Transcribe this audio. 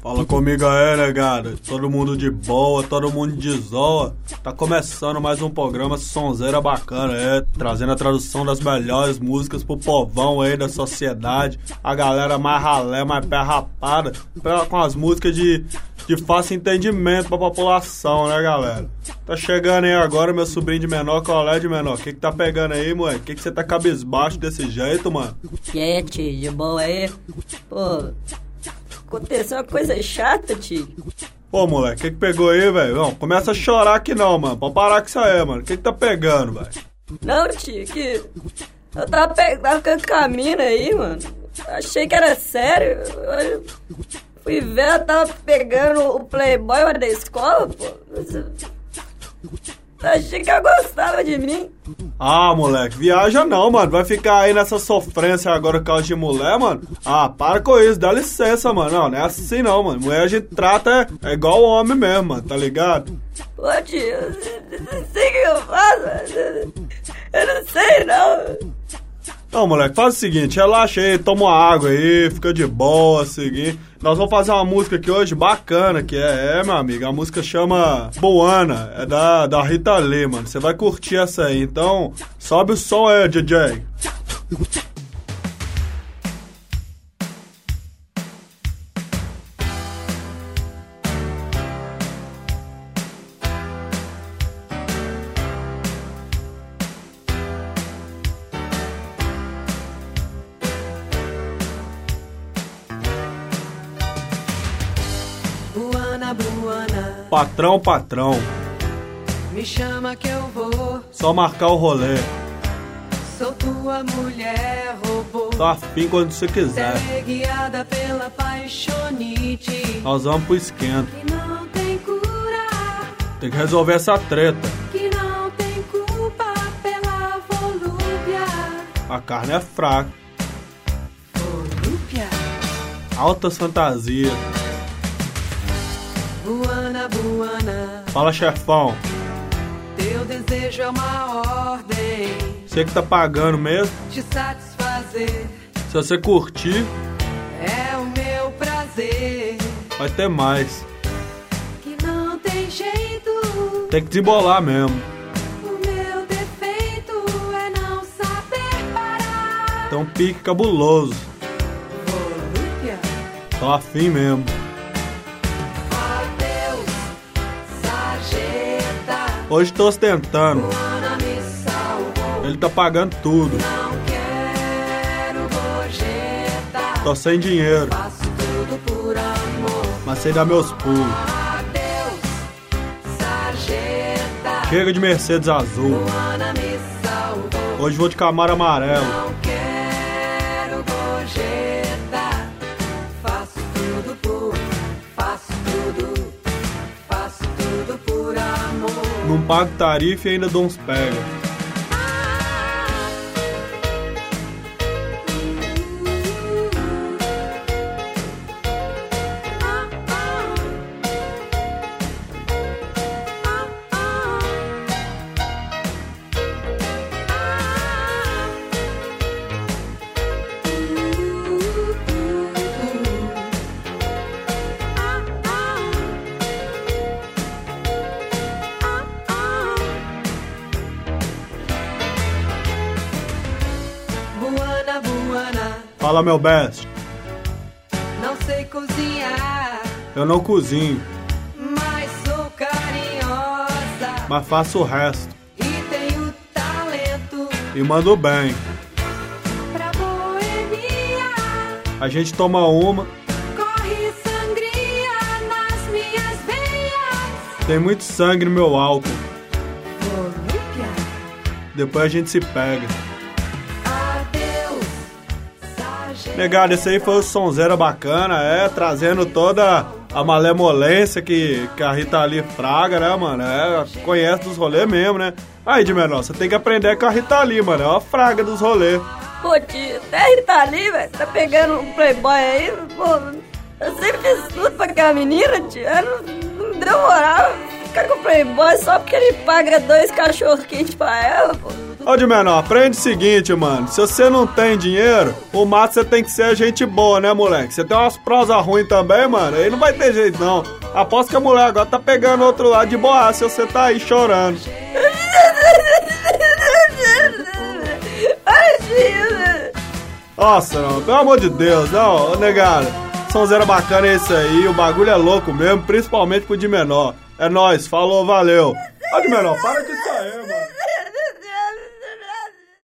Fala comigo aí, negada. Todo mundo de boa, todo mundo de zoa. Tá começando mais um programa sonzeira bacana, é. Trazendo a tradução das melhores músicas pro povão aí da sociedade. A galera mais ralé, mais pé rapada. Com as músicas de, de fácil entendimento pra população, né, galera? Tá chegando aí agora meu sobrinho de menor, é de menor? O que que tá pegando aí, moleque? O que que você tá cabisbaixo desse jeito, mano? E aí, tio, de boa aí? Pô, aconteceu uma coisa chata, tio. Pô, moleque, o que que pegou aí, velho? Não, começa a chorar aqui não, mano. Pode parar com isso aí, mano. O que que tá pegando, velho? Não, tio, que. Eu tava, pe... tava ficando com a mina aí, mano. Achei que era sério. Eu fui ver, ela tava pegando o Playboy da escola, pô. Achei que ela gostava de mim. Ah, moleque, viaja não, mano. Vai ficar aí nessa sofrência agora com causa de mulher, mano. Ah, para com isso, dá licença, mano. Não, não é assim não, mano. Mulher a gente trata é, igual homem mesmo, mano, tá ligado? Pô, tio, eu não sei o que eu faço. Eu não sei, não. Não, moleque, faz o seguinte, relaxa aí, toma uma água aí, fica de boa, seguir. Nós vamos fazer uma música aqui hoje bacana, que é, é, meu amigo, a música chama Boana, é da, da Rita Lee, mano. Você vai curtir essa aí, então sobe o som aí, DJ. Buana, buana, Patrão, patrão, me chama que eu vou. só marcar o rolê. Sou tua mulher, robô. Tô afim quando você quiser. Guiada pela paixonite. Nós vamos pro esquento. Que não tem cura, Tem que resolver essa treta. que não tem culpa pela volúpia. A carne é fraca. Volúpia. Altas fantasias. Buana, buana, Fala, chefão. teu desejo é uma ordem. Você que tá pagando mesmo. Te satisfazer Se você curtir, é o meu prazer. vai ter mais. Que não tem jeito. Tem que desembolar mesmo. O meu defeito é não saber parar. Um pique cabuloso. Volúpia, Tô afim mesmo. Hoje tô ostentando. Ele tá pagando tudo. Tô sem dinheiro, mas sei dar meus pulos. Chega de Mercedes azul. Hoje vou de Camaro amarelo. Pago tarifa e ainda dou uns pega. Fala, meu best. não sei cozinhar, Eu não cozinho, mas sou carinhosa mas faço o resto. e tenho talento E mando bem. pra boemia. A gente toma uma, Corre sangria nas minhas veias. tem muito sangue no meu álcool. Volúpia, Depois a gente se pega. Negado, esse aí foi o sonzeira bacana, é, trazendo toda a malemolência que, que a Rita Lee fraga, né, mano? É, conhece dos rolês mesmo, né? Aí, de menor, você tem que aprender com a Rita Lee, mano. É uma fraga dos rolês. Pô, tio, até ele tá ali, velho. Tá pegando um playboy aí, pô. Eu sempre fiz tudo pra aquela menina, tio. Não, não deu moral ficar com o playboy só porque ele paga dois cachorros quentes pra ela, pô. Ô, de menor, aprende o seguinte, mano. Se você não tem dinheiro, o mato você tem que ser gente boa, né, moleque? Você tem umas prosas ruins também, mano. Aí não vai ter jeito, não. Aposto que a mulher agora tá pegando outro lado de boa se você tá aí chorando. Nossa, não, pelo amor de Deus, não, ô, negada. Sonzeira bacana é esse aí, o bagulho é louco mesmo, principalmente pro de menor. É nóis, falou, valeu. Ó, de menor, para de sair, mano.